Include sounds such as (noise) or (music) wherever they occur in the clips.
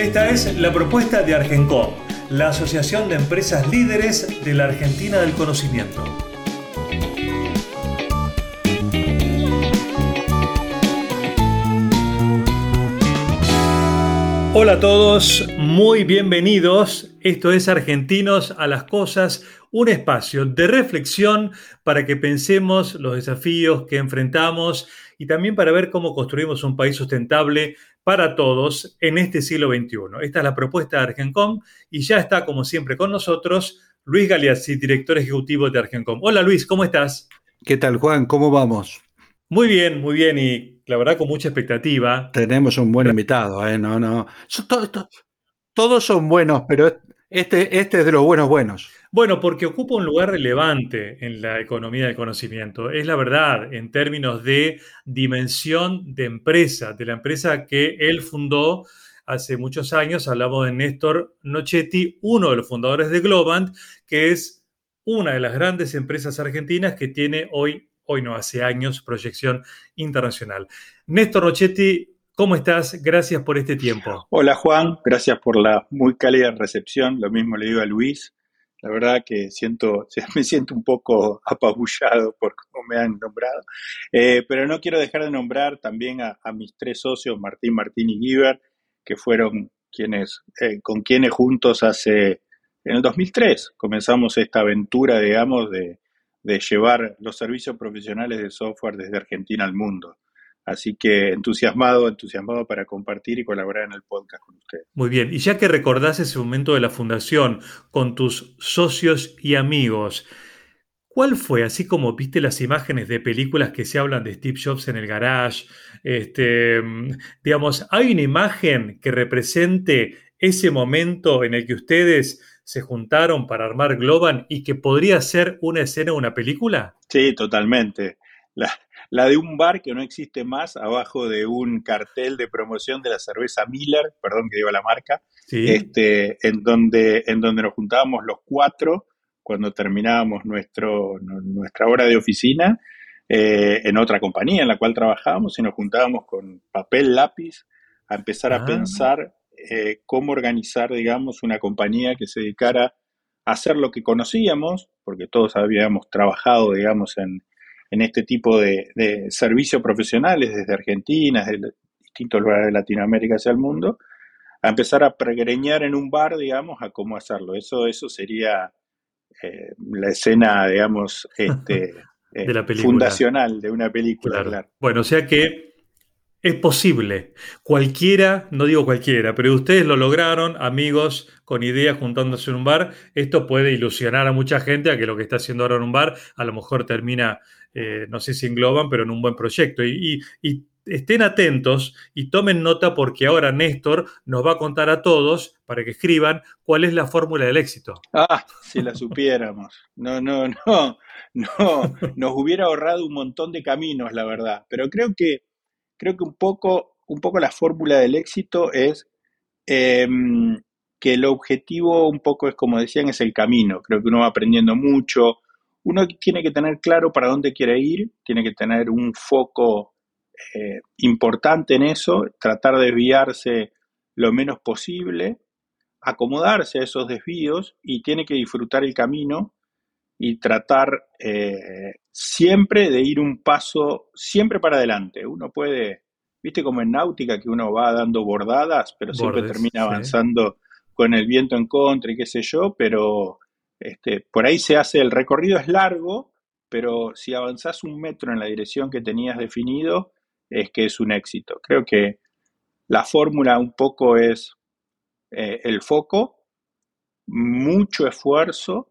Esta es la propuesta de Argencom, la Asociación de Empresas Líderes de la Argentina del Conocimiento. Hola a todos, muy bienvenidos. Esto es Argentinos a las Cosas, un espacio de reflexión para que pensemos los desafíos que enfrentamos y también para ver cómo construimos un país sustentable para todos en este siglo XXI. Esta es la propuesta de Argencom y ya está, como siempre, con nosotros Luis Galeazzi, director ejecutivo de Argencom. Hola Luis, ¿cómo estás? ¿Qué tal Juan? ¿Cómo vamos? Muy bien, muy bien y la verdad con mucha expectativa. Tenemos un buen invitado, ¿eh? No, no. todos son buenos, pero este, este es de los buenos buenos. Bueno, porque ocupa un lugar relevante en la economía del conocimiento. Es la verdad, en términos de dimensión de empresa, de la empresa que él fundó hace muchos años. Hablamos de Néstor Nochetti, uno de los fundadores de Globant, que es una de las grandes empresas argentinas que tiene hoy, hoy no, hace años, proyección internacional. Néstor Nochetti, ¿Cómo estás? Gracias por este tiempo. Hola Juan, gracias por la muy cálida recepción. Lo mismo le digo a Luis. La verdad que siento, (laughs) me siento un poco apabullado por cómo me han nombrado. Eh, pero no quiero dejar de nombrar también a, mis tres socios, Martín, Martín y Giver, que fueron quienes, eh, con quienes juntos hace, en el 2003, comenzamos esta aventura, digamos, de, de llevar los servicios profesionales de software desde Argentina al mundo. Así que entusiasmado, entusiasmado para compartir y colaborar en el podcast con ustedes. Muy bien, y ya que recordás ese momento de la fundación con tus socios y amigos, ¿cuál fue, así como viste las imágenes de películas que se hablan de Steve Jobs en el garage, este, digamos, hay una imagen que represente ese momento en el que ustedes se juntaron para armar Globan y que podría ser una escena o una película? Sí, totalmente. La, la de un bar que no existe más, abajo de un cartel de promoción de la cerveza Miller, perdón que diga la marca, este, en, donde, en donde nos juntábamos los cuatro cuando terminábamos nuestro, nuestra hora de oficina eh, en otra compañía en la cual trabajábamos y nos juntábamos con papel, lápiz, a empezar a ah. pensar eh, cómo organizar, digamos, una compañía que se dedicara a hacer lo que conocíamos, porque todos habíamos trabajado, digamos, en, en este tipo de, servicios profesionales desde Argentina, desde distintos lugares de Latinoamérica hacia el mundo, a empezar a pregreñar en un bar, digamos, a cómo hacerlo. Eso, eso sería eh, la escena, digamos, este, (laughs) de la eh, fundacional de una película. Bueno, o sea que es posible. Cualquiera, no digo cualquiera, pero ustedes lo lograron, amigos con ideas juntándose en un bar. Esto puede ilusionar a mucha gente a que lo que está haciendo ahora en un bar a lo mejor termina, eh, no sé si engloban, pero en un buen proyecto. Y, estén atentos y tomen nota porque ahora Néstor nos va a contar a todos, para que escriban, cuál es la fórmula del éxito. Ah, si la supiéramos. No, no, no, no. Nos hubiera ahorrado un montón de caminos, la verdad. Pero creo que creo que un poco, un poco la fórmula del éxito es em, que el objetivo un poco es, como decían, es el camino. Creo que uno va aprendiendo mucho. Uno tiene que tener claro para dónde quiere ir, tiene que tener un foco eh, importante en eso, tratar de desviarse lo menos posible, acomodarse a esos desvíos y tiene que disfrutar el camino y tratar eh, siempre de ir un paso, siempre para adelante. Uno puede, viste como en náutica que uno va dando bordadas, pero siempre termina avanzando con el viento en contra y qué sé yo, pero este, por ahí se hace, el recorrido es largo, pero si avanzás un metro en la dirección que tenías definido, es que es un éxito. Creo que la fórmula un poco es eh, el foco, mucho esfuerzo,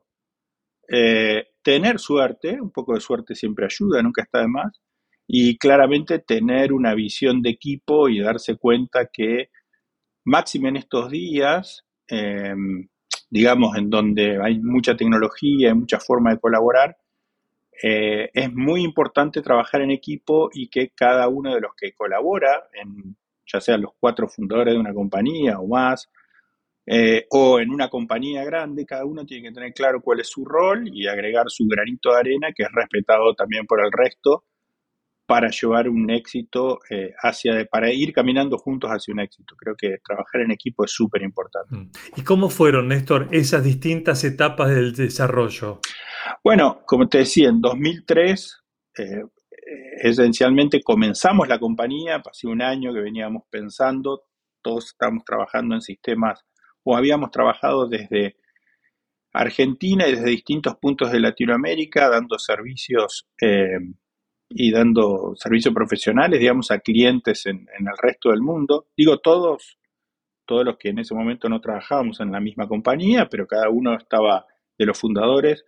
eh, tener suerte, un poco de suerte siempre ayuda, nunca está de más, y claramente tener una visión de equipo y darse cuenta que máxime en estos días, em, digamos, en donde hay mucha tecnología, hay mucha forma de colaborar, eh, es muy importante trabajar en equipo y que cada uno de los que colabora, ya sean los cuatro fundadores de una compañía o más, eh, o en una compañía grande, cada uno tiene que tener claro cuál es su rol y agregar su granito de arena, que es respetado también por el resto, para llevar un éxito eh, hacia, para ir caminando juntos hacia un éxito. Creo que trabajar en equipo es súper importante. Mm. ¿Y cómo fueron, Néstor, esas distintas etapas del desarrollo? Bueno, como te decía, en 2003 eh, esencialmente comenzamos la compañía, hace un año que veníamos pensando, todos estamos trabajando en sistemas o habíamos trabajado desde Argentina y desde distintos puntos de Latinoamérica dando servicios eh, y dando servicios profesionales, digamos, a clientes en, el resto del mundo. Digo todos, todos los que en ese momento no trabajábamos en la misma compañía, pero cada uno estaba de los fundadores,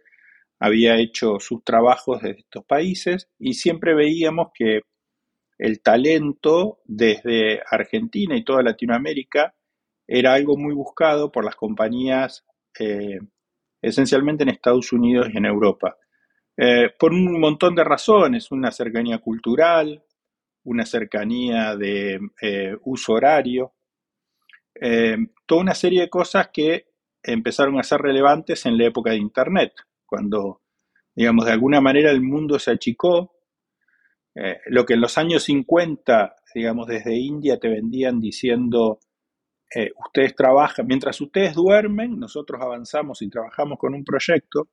había hecho sus trabajos desde estos países y siempre veíamos que el talento desde Argentina y toda Latinoamérica era algo muy buscado por las compañías eh, esencialmente en Estados Unidos y en Europa. Eh, por un montón de razones, una cercanía cultural, una cercanía de eh, uso horario, toda una serie de cosas que empezaron a ser relevantes en la época de Internet, cuando, digamos, de alguna manera el mundo se achicó. lo que en los años 50, digamos, desde India te vendían diciendo eh, ustedes trabajan, mientras ustedes duermen, nosotros avanzamos y trabajamos con un proyecto.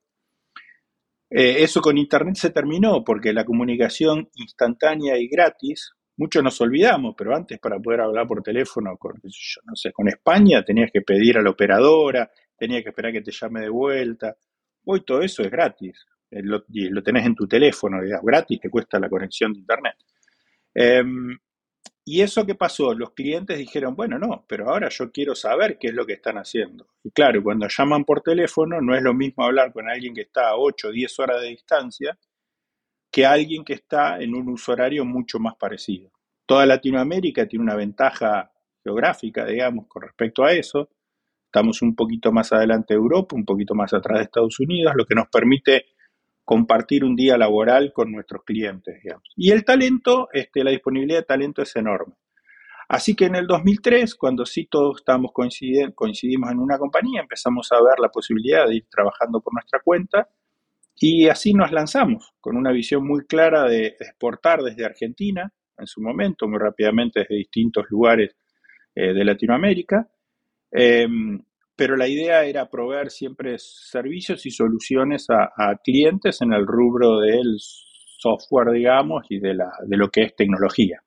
Eh, eso con Internet se terminó porque la comunicación instantánea y gratis, muchos nos olvidamos, pero antes para poder hablar por teléfono con, no sé, con España tenías que pedir a la operadora, tenías que esperar que te llame de vuelta. Hoy todo eso es gratis, eh, lo, lo tenés en tu teléfono, digamos, gratis, te cuesta la conexión de Internet. ¿Y eso qué pasó? Los clientes dijeron, bueno, no, pero ahora yo quiero saber qué es lo que están haciendo. Y claro, cuando llaman por teléfono no es lo mismo hablar con alguien que está a 8 o 10 horas de distancia que alguien que está en un uso horario mucho más parecido. Toda Latinoamérica tiene una ventaja geográfica, digamos, con respecto a eso. Estamos un poquito más adelante de Europa, un poquito más atrás de Estados Unidos, lo que nos permite compartir un día laboral con nuestros clientes. Y el talento, este, la disponibilidad de talento es enorme. Así que en el 2003, cuando sí todos estábamos coincidimos en una compañía, empezamos a ver la posibilidad de ir trabajando por nuestra cuenta y así nos lanzamos con una visión muy clara de exportar desde Argentina, en su momento, muy rápidamente desde distintos lugares eh, de Latinoamérica. Em, pero la idea era proveer siempre servicios y soluciones a, clientes en el rubro del software, digamos, y de, lo que es tecnología.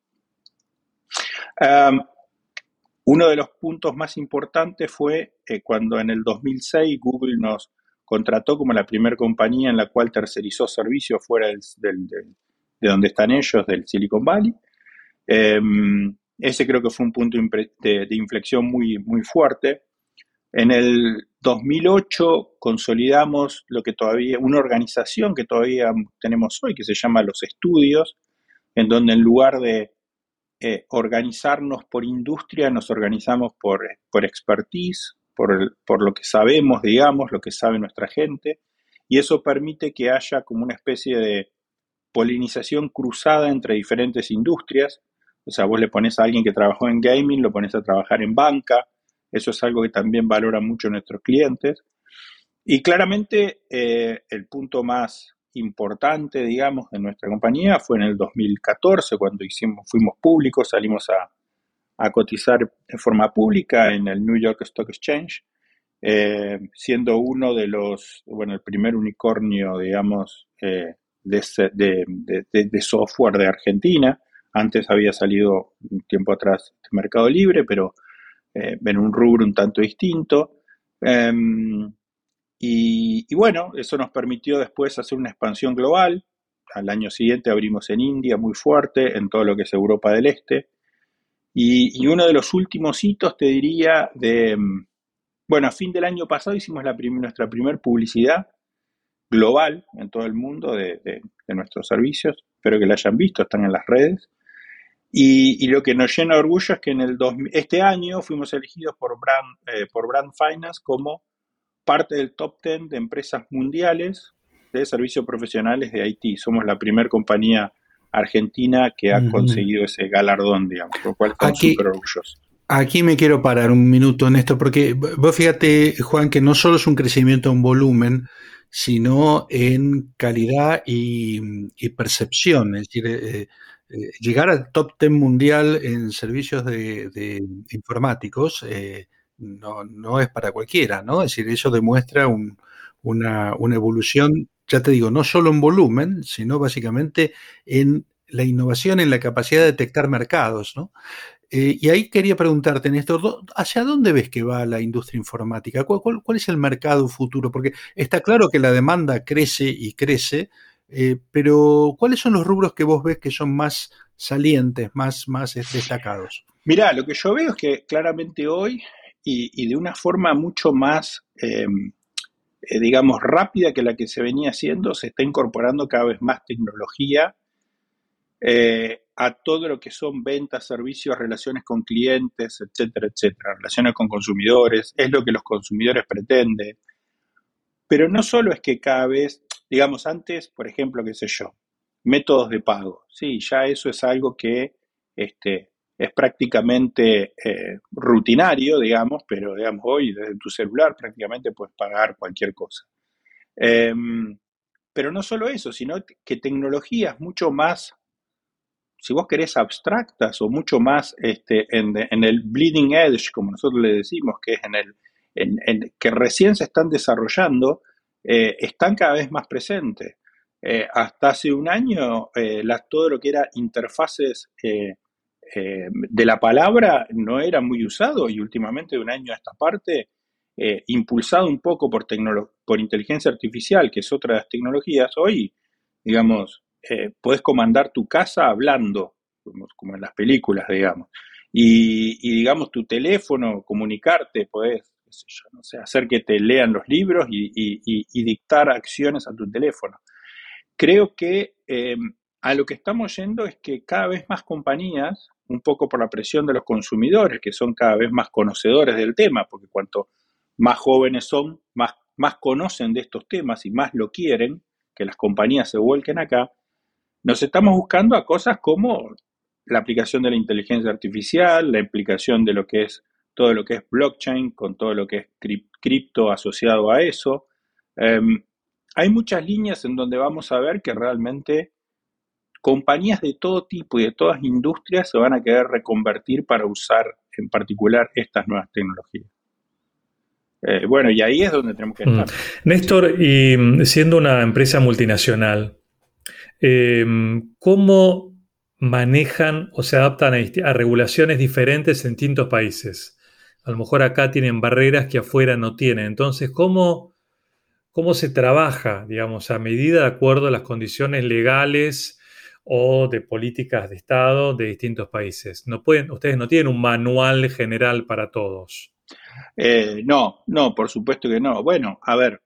uno de los puntos más importantes fue eh, cuando en el 2006 Google nos contrató como la primera compañía en la cual tercerizó servicios fuera de donde están ellos, del Silicon Valley. Em, ese creo que fue un punto de, de inflexión muy, muy fuerte en el 2008 consolidamos lo que todavía, una organización que todavía tenemos hoy, que se llama Los Estudios, en donde en lugar de eh, organizarnos por industria, nos organizamos por, por expertise, por, por lo que sabemos, digamos, lo que sabe nuestra gente, y eso permite que haya como una especie de polinización cruzada entre diferentes industrias. O sea, vos le pones a alguien que trabajó en gaming, lo pones a trabajar en banca, eso es algo que también valoran mucho nuestros clientes. Y claramente eh, el punto más importante, digamos, de nuestra compañía fue en el 2014, cuando hicimos, fuimos públicos, salimos a, cotizar de forma pública en el New York Stock Exchange, eh, siendo uno de los, bueno, el primer unicornio, digamos, eh, de, de, software de Argentina. Antes había salido un tiempo atrás de Mercado Libre, pero eh, en un rubro un tanto distinto. Em, y, bueno, eso nos permitió después hacer una expansión global. Al año siguiente abrimos en India muy fuerte, en todo lo que es Europa del Este. Y, uno de los últimos hitos, te diría, de, em, bueno, a fin del año pasado hicimos la nuestra primera publicidad global en todo el mundo de, de, nuestros servicios. Espero que la hayan visto, están en las redes. Y, lo que nos llena de orgullo es que en el este año fuimos elegidos por Brand, eh, por Brand Finance como parte del top 10 de empresas mundiales de servicios profesionales de Haití. Somos la primera compañía argentina que ha conseguido ese galardón, digamos, por lo cual estamos súper orgullosos. Aquí me quiero parar un minuto en esto, porque vos fíjate, Juan, que no solo es un crecimiento en volumen, sino en calidad y, percepción. Es decir, eh, eh, llegar al top 10 mundial en servicios de, informáticos eh, no, es para cualquiera, ¿no? Es decir, eso demuestra una, una evolución, ya te digo, no solo en volumen, sino básicamente en la innovación, en la capacidad de detectar mercados, ¿no? Eh, y ahí quería preguntarte, Néstor, ¿hacia dónde ves que va la industria informática? ¿Cuál, es el mercado futuro? Porque está claro que la demanda crece y crece, eh, pero ¿cuáles son los rubros que vos ves que son más salientes, más, más destacados? Mirá, lo que yo veo es que claramente hoy, y, de una forma mucho más, eh, digamos, rápida que la que se venía haciendo, se está incorporando cada vez más tecnología eh, a todo lo que son ventas, servicios, relaciones con clientes, etcétera, etcétera, relaciones con consumidores, es lo que los consumidores pretenden. Pero no solo es que cada vez, digamos, antes, por ejemplo, qué sé yo, métodos de pago, sí, ya eso es algo que este, es prácticamente eh, rutinario, digamos, pero digamos, hoy desde tu celular prácticamente puedes pagar cualquier cosa. Em, pero no solo eso, sino que tecnologías mucho más si vos querés, abstractas o mucho más este, en, el bleeding edge, como nosotros le decimos, que es en el en, que recién se están desarrollando, eh, están cada vez más presentes. Eh, hasta hace un año, eh, todo lo que era interfaces de la palabra no era muy usado y últimamente de un año a esta parte, impulsado un poco por, por inteligencia artificial, que es otra de las tecnologías, hoy, digamos, eh, puedes comandar tu casa hablando, como, en las películas, digamos. Y, digamos, tu teléfono, comunicarte, no sé, hacer que te lean los libros y, dictar acciones a tu teléfono. Creo que eh, a lo que estamos yendo es que cada vez más compañías, un poco por la presión de los consumidores, que son cada vez más conocedores del tema, porque cuanto más jóvenes son, más, más conocen de estos temas y más lo quieren, que las compañías se vuelquen acá, nos estamos buscando a cosas como la aplicación de la inteligencia artificial, la implicación de lo que es todo lo que es blockchain, con todo lo que es cripto asociado a eso. Em, hay muchas líneas en donde vamos a ver que realmente compañías de todo tipo y de todas industrias se van a querer reconvertir para usar en particular estas nuevas tecnologías. Eh, bueno, y ahí es donde tenemos que estar. Mm. Néstor, y mm, siendo una empresa multinacional, Em, ¿Cómo manejan o se adaptan a, regulaciones diferentes en distintos países? A lo mejor acá tienen barreras que afuera no tienen. Entonces, ¿cómo, cómo se trabaja, digamos, a medida de acuerdo a las condiciones legales o de políticas de Estado de distintos países? No pueden, ustedes no tienen un manual general para todos. Eh, no, no, por supuesto que no. Bueno, a ver,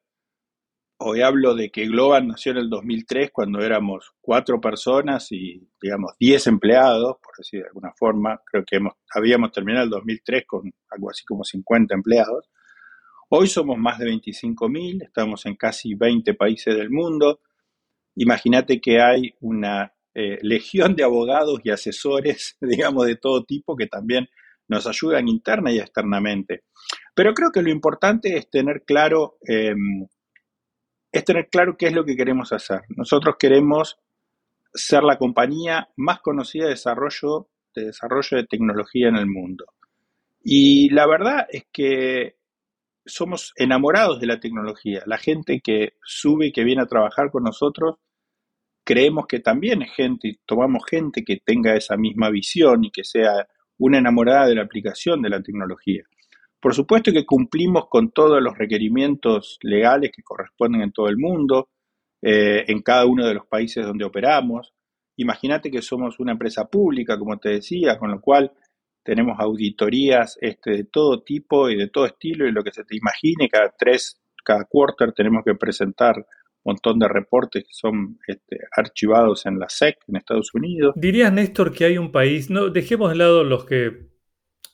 Hoy hablo de que Globan nació en el 2003 cuando éramos cuatro personas y, digamos, diez empleados, por decir de alguna forma. Creo que hemos, habíamos terminado el 2003 con algo así como 50 empleados. Hoy somos más de 25.000, estamos en casi 20 países del mundo. Imagínate que hay una eh, legión de abogados y asesores, (laughs) digamos, de todo tipo que también nos ayudan interna y externamente. Pero creo que lo importante es tener claro em, es tener claro qué es lo que queremos hacer. Nosotros queremos ser la compañía más conocida de desarrollo, de desarrollo de tecnología en el mundo. Y la verdad es que somos enamorados de la tecnología. La gente que sube y que viene a trabajar con nosotros, creemos que también es gente, tomamos gente que tenga esa misma visión y que sea una enamorada de la aplicación de la tecnología. Por supuesto que cumplimos con todos los requerimientos legales que corresponden en todo el mundo, eh, en cada uno de los países donde operamos. Imagínate que somos una empresa pública, como te decía, con lo cual tenemos auditorías este, de todo tipo y de todo estilo y lo que se te imagine, cada tres, cada quarter tenemos que presentar montón de reportes que son este, archivados en la SEC en Estados Unidos. ¿Dirías, Néstor, que hay un país, no dejemos de lado los que,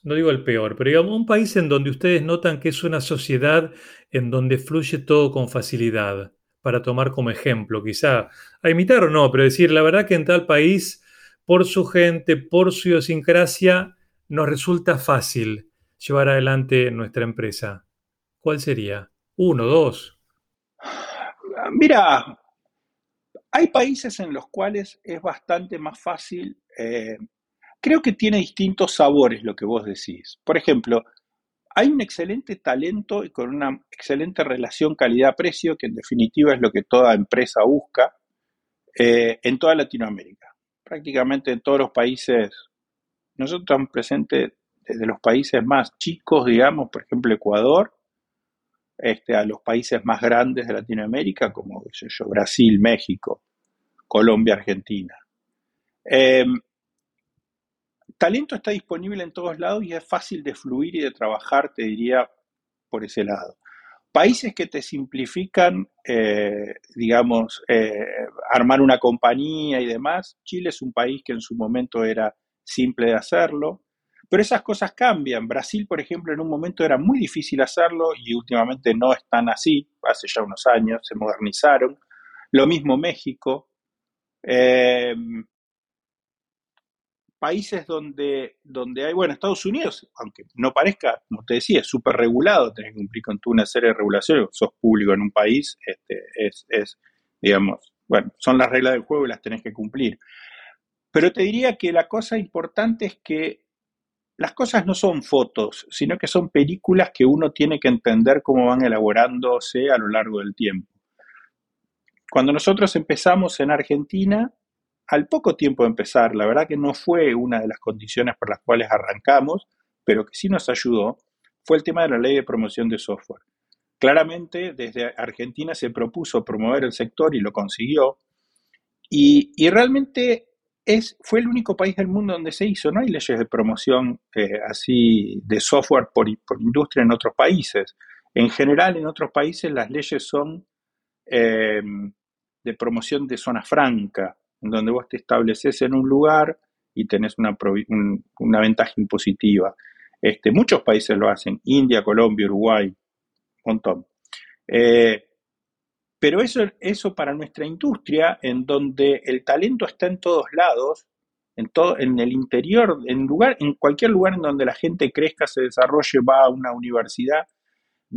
no digo el peor, pero digamos un país en donde ustedes notan que es una sociedad en donde fluye todo con facilidad, para tomar como ejemplo, quizá, a imitar o no, pero decir, la verdad que en tal país, por su gente, por su idiosincrasia, nos resulta fácil llevar adelante nuestra empresa. ¿Cuál sería? ¿Uno, dos? Mira, hay países en los cuales es bastante más fácil, eh, creo que tiene distintos sabores lo que vos decís. Por ejemplo, hay un excelente talento y con una excelente relación calidad-precio, que en definitiva es lo que toda empresa busca, eh, en toda Latinoamérica. Prácticamente en todos los países, nosotros estamos presentes desde los países más chicos, digamos, por ejemplo Ecuador, este, a los países más grandes de Latinoamérica, como Brasil, México, Colombia, Argentina. Em, talento está disponible en todos lados y es fácil de fluir y de trabajar, te diría, por ese lado. Países que te simplifican, eh, digamos, eh, armar una compañía y demás. Chile es un país que en su momento era simple de hacerlo. Pero esas cosas cambian. Brasil, por ejemplo, en un momento era muy difícil hacerlo y últimamente no están así. Hace ya unos años se modernizaron. Lo mismo México. Em, países donde, donde hay, bueno, Estados Unidos, aunque no parezca, como te decía, es súper regulado, tenés que cumplir con toda una serie de regulaciones, sos público en un país, este, es, es, digamos, bueno, son las reglas del juego y las tenés que cumplir. Pero te diría que la cosa importante es que las cosas no son fotos, sino que son películas que uno tiene que entender cómo van elaborándose a lo largo del tiempo. Cuando nosotros empezamos en Argentina, al poco tiempo de empezar, la verdad que no fue una de las condiciones por las cuales arrancamos, pero que sí nos ayudó, fue el tema de la ley de promoción de software. Claramente, desde Argentina se propuso promover el sector y lo consiguió. Y, realmente es, fue el único país del mundo donde se hizo. No hay leyes de promoción eh, así de software por, industria en otros países. En general, en otros países las leyes son em, de promoción de zona franca, donde vos te estableces en un lugar y tenés una, una ventaja impositiva. Este, muchos países lo hacen, India, Colombia, Uruguay, un montón. Eh, pero eso, eso para nuestra industria, en donde el talento está en todos lados, en, todo, en el interior, en, lugar, en cualquier lugar en donde la gente crezca, se desarrolle, va a una universidad,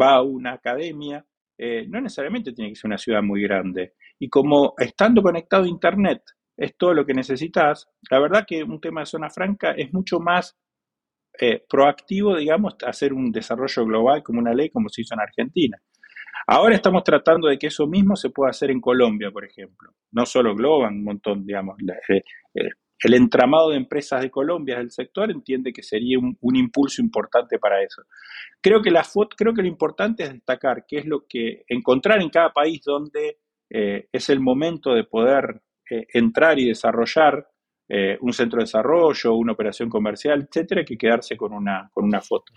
va a una academia, eh, no necesariamente tiene que ser una ciudad muy grande. Y como estando conectado a Internet es todo lo que necesitas, la verdad que un tema de zona franca es mucho más eh, proactivo, digamos, hacer un desarrollo global como una ley como se hizo en Argentina. Ahora estamos tratando de que eso mismo se pueda hacer en Colombia, por ejemplo. No solo Globan, un montón, digamos. Eh, eh, el entramado de empresas de Colombia del sector entiende que sería un, impulso importante para eso. Creo que, la creo que lo importante es destacar qué es lo que encontrar en cada país donde es el momento de poder entrar y desarrollar un centro de desarrollo, una operación comercial, etcétera, que quedarse con una, con una foto.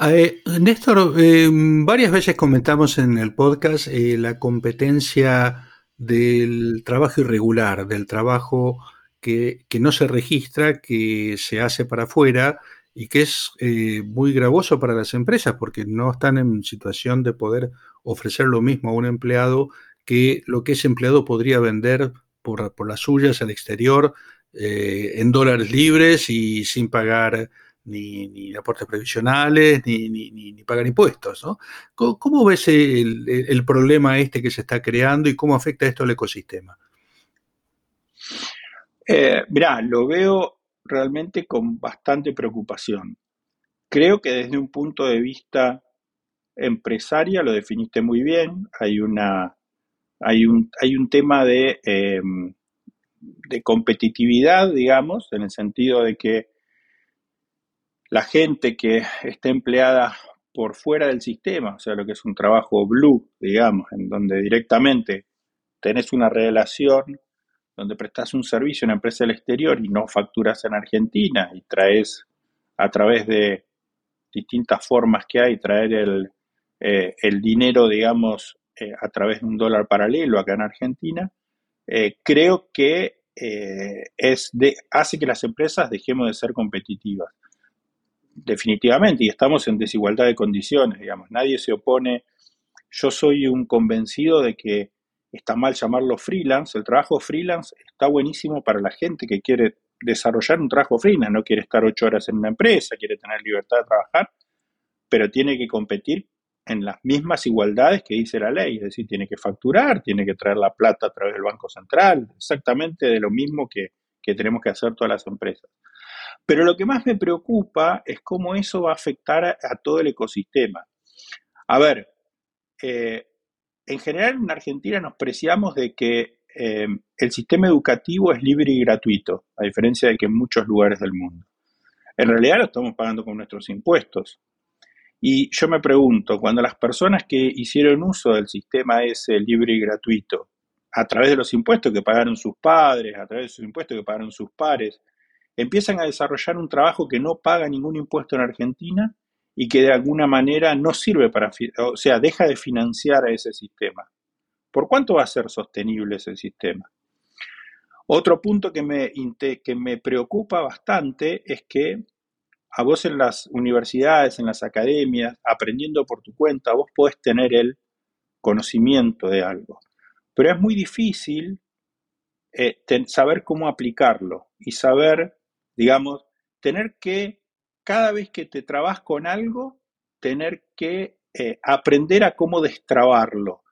Eh, Néstor, eh, varias veces comentamos en el podcast eh, la competencia del trabajo irregular, del trabajo que, no se registra, que se hace para afuera y que es muy gravoso para las empresas porque no están en situación de poder ofrecer lo mismo a un empleado que lo que ese empleado podría vender por, por las suyas al exterior en dólares libres y sin pagar ni, aportes previsionales, ni, ni, pagar impuestos. ¿no? ¿Cómo, ves el, problema este que se está creando y cómo afecta esto al ecosistema? Eh, mirá, lo veo realmente con bastante preocupación. Creo que desde un punto de vista empresaria lo definiste muy bien. Hay una hay un, hay un tema de, em, de competitividad, digamos, en el sentido de que la gente que esté empleada por fuera del sistema, o sea, lo que es un trabajo blue, digamos, en donde directamente tenés una relación donde prestás un servicio a una empresa del exterior y no facturas en Argentina y traes a través de distintas formas que hay, traer el, eh, el dinero, digamos, eh, a través de un dólar paralelo acá en Argentina, eh, creo que eh, es hace que las empresas dejemos de ser competitivas. Definitivamente, y estamos en desigualdad de condiciones, digamos, nadie se opone. Yo soy un convencido de que está mal llamarlo freelance, el trabajo freelance está buenísimo para la gente que quiere desarrollar un trabajo freelance, no quiere estar ocho horas en una empresa, quiere tener libertad de trabajar, pero tiene que competir en las mismas igualdades que dice la ley, es decir, tiene que facturar, tiene que traer la plata a través del Banco Central, exactamente de lo mismo que, tenemos que hacer todas las empresas. Pero lo que más me preocupa es cómo eso va a afectar a, todo el ecosistema. A ver, eh, en general en Argentina nos preciamos de que eh, el sistema educativo es libre y gratuito, a diferencia de que en muchos lugares del mundo. En realidad lo estamos pagando con nuestros impuestos. Y yo me pregunto, cuando las personas que hicieron uso del sistema ese libre y gratuito, a través de los impuestos que pagaron sus padres, a través de sus impuestos que pagaron sus pares, empiezan a desarrollar un trabajo que no paga ningún impuesto en Argentina y que de alguna manera no sirve para, o sea, deja de financiar a ese sistema. ¿Por cuánto va a ser sostenible ese sistema? Otro punto que me, que me preocupa bastante es que a vos en las universidades, en las academias, aprendiendo por tu cuenta, vos podés tener el conocimiento de algo. Pero es muy difícil eh, saber cómo aplicarlo y saber, digamos, tener que, cada vez que te trabas con algo, tener que eh, aprender a cómo destrabarlo.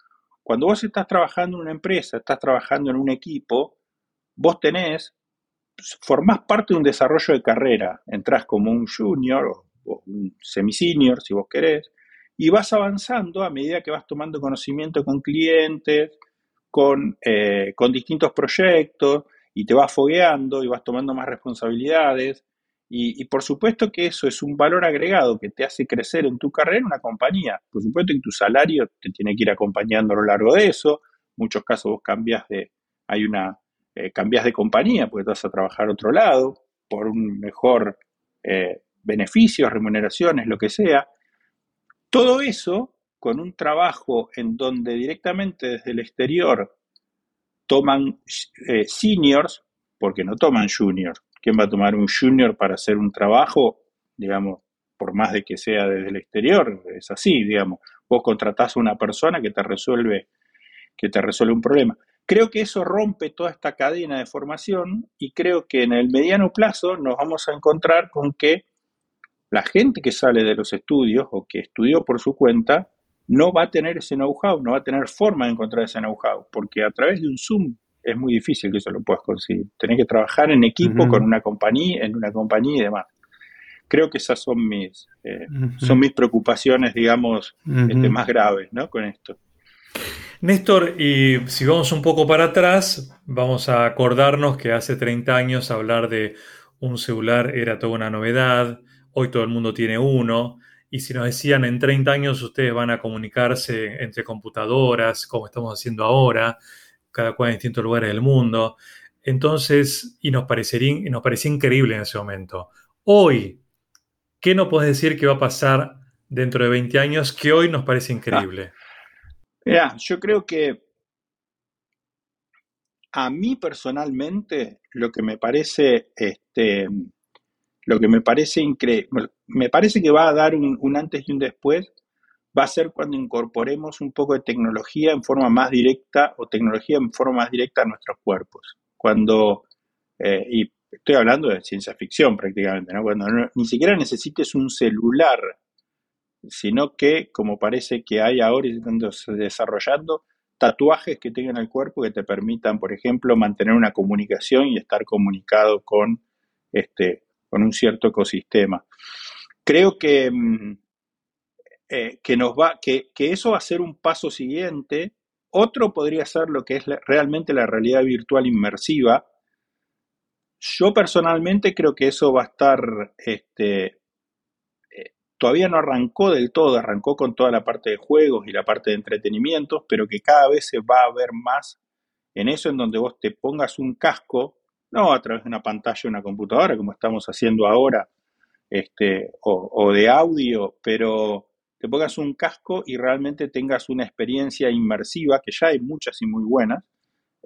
Cuando vos estás trabajando en una empresa, estás trabajando en un equipo, vos tenés formás parte de un desarrollo de carrera. Entrás como un junior o, un semi-senior, si vos querés, y vas avanzando a medida que vas tomando conocimiento con clientes, con, eh, con distintos proyectos, y te vas fogueando y vas tomando más responsabilidades. Y, por supuesto que eso es un valor agregado que te hace crecer en tu carrera en una compañía. Por supuesto que tu salario te tiene que ir acompañando a lo largo de eso. En muchos casos vos cambias de, hay una, eh, cambias de compañía porque vas a trabajar a otro lado por un mejor eh, beneficios, remuneraciones, lo que sea. Todo eso con un trabajo en donde directamente desde el exterior toman eh, seniors, porque no toman juniors. ¿Quién va a tomar un junior para hacer un trabajo, digamos, por más de que sea desde el exterior? Es así, digamos. Vos contratás a una persona que te resuelve, que te resuelve un problema. Creo que eso rompe toda esta cadena de formación y creo que en el mediano plazo nos vamos a encontrar con que la gente que sale de los estudios o que estudió por su cuenta no va a tener ese know-how, no va a tener forma de encontrar ese know-how, porque a través de un Zoom es muy difícil que eso lo puedas conseguir. Tenés que trabajar en equipo con una compañía, en una compañía y demás. Creo que esas son mis, eh, son mis preocupaciones, digamos, este, más graves, ¿no? Con esto. Néstor, y si vamos un poco para atrás, vamos a acordarnos que hace 30 años hablar de un celular era toda una novedad, hoy todo el mundo tiene uno, y si nos decían en 30 años ustedes van a comunicarse entre computadoras, como estamos haciendo ahora, cada cual en distintos lugares del mundo, entonces, y nos parecería, nos parecía increíble en ese momento. Hoy, ¿qué nos puedes decir que va a pasar dentro de 20 años que hoy nos parece increíble? Mira, yo creo que a mí personalmente lo que me parece, este, lo que me parece increíble, me parece que va a dar un, antes y un después, va a ser cuando incorporemos un poco de tecnología en forma más directa o tecnología en forma más directa a nuestros cuerpos. Cuando, eh, y estoy hablando de ciencia ficción prácticamente, ¿no? cuando ni siquiera necesites un celular sino que, como parece que hay ahora y desarrollando, tatuajes que tengan el cuerpo que te permitan, por ejemplo, mantener una comunicación y estar comunicado con, este, con un cierto ecosistema. Creo que, mm, eh, que, nos va, que, que, eso va a ser un paso siguiente. Otro podría ser lo que es realmente la realidad virtual inmersiva. Yo personalmente creo que eso va a estar este, todavía no arrancó del todo, arrancó con toda la parte de juegos y la parte de entretenimientos, pero que cada vez se va a ver más en eso en donde vos te pongas un casco, no a través de una pantalla de una computadora como estamos haciendo ahora, este, o, de audio, pero te pongas un casco y realmente tengas una experiencia inmersiva, que ya hay muchas y muy buenas,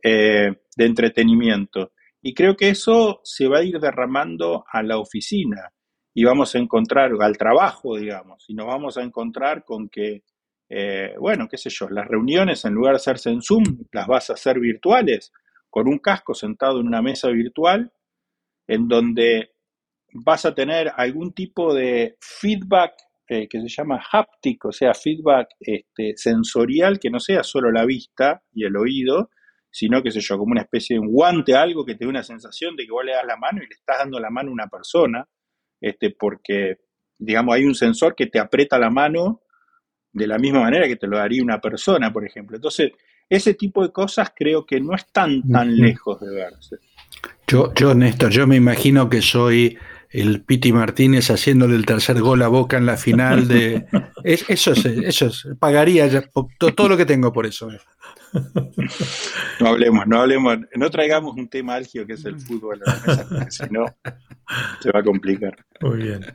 eh, de entretenimiento. Y creo que eso se va a ir derramando a la oficina y vamos a encontrar, al trabajo, digamos, y nos vamos a encontrar con que, eh, bueno, qué sé yo, las reuniones en lugar de hacerse en Zoom, las vas a hacer virtuales, con un casco sentado en una mesa virtual, en donde vas a tener algún tipo de feedback eh, que se llama haptic, o sea, feedback este, sensorial que no sea solo la vista y el oído, sino, que sé yo, como una especie de guante, algo que te dé una sensación de que vos le das la mano y le estás dando la mano a una persona, este, porque, digamos, hay un sensor que te aprieta la mano de la misma manera que te lo daría una persona, por ejemplo. Entonces, ese tipo de cosas creo que no están tan lejos de verse. Yo, yo, Néstor, yo me imagino que soy el Piti Martínez haciéndole el tercer gol a Boca en la final de... (laughs) eso es, eso es, pagaría todo lo que tengo por eso. (laughs) No hablemos, no hablemos, no traigamos un tema álgido que es el fútbol, si no, (laughs) se va a complicar. Muy bien.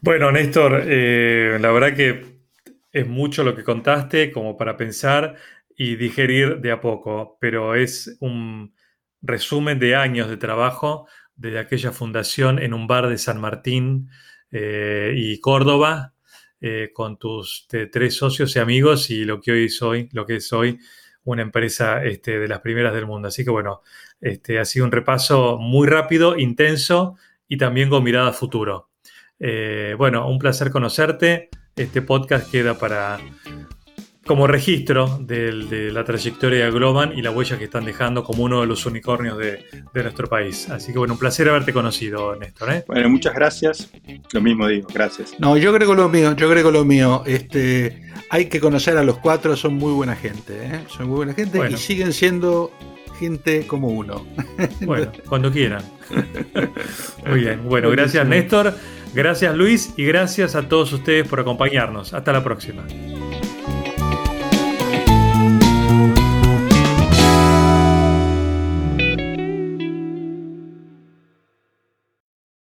Bueno, Néstor, eh, la verdad que es mucho lo que contaste como para pensar y digerir de a poco, pero es un resumen de años de trabajo desde aquella fundación en un bar de San Martín eh, y Córdoba, eh, con tus tres socios y amigos y lo que hoy soy, lo que es hoy una empresa este, de las primeras del mundo. Así que bueno, este, ha sido un repaso muy rápido, intenso y también con mirada a futuro. Eh, bueno, un placer conocerte. Este podcast queda para, como registro de, la trayectoria de Globan y la huella que están dejando como uno de los unicornios de, nuestro país. Así que bueno, un placer haberte conocido, Néstor. ¿eh? Bueno, muchas gracias. Lo mismo digo, gracias. No, yo agrego lo mío, yo agrego lo mío. Este, hay que conocer a los cuatro, son muy buena gente, ¿eh? son muy buena gente y siguen siendo gente como uno. Bueno, (laughs) cuando quieran. (laughs) Muy bien, bueno, gracias Néstor, gracias Luis y gracias a todos ustedes por acompañarnos. Hasta la próxima.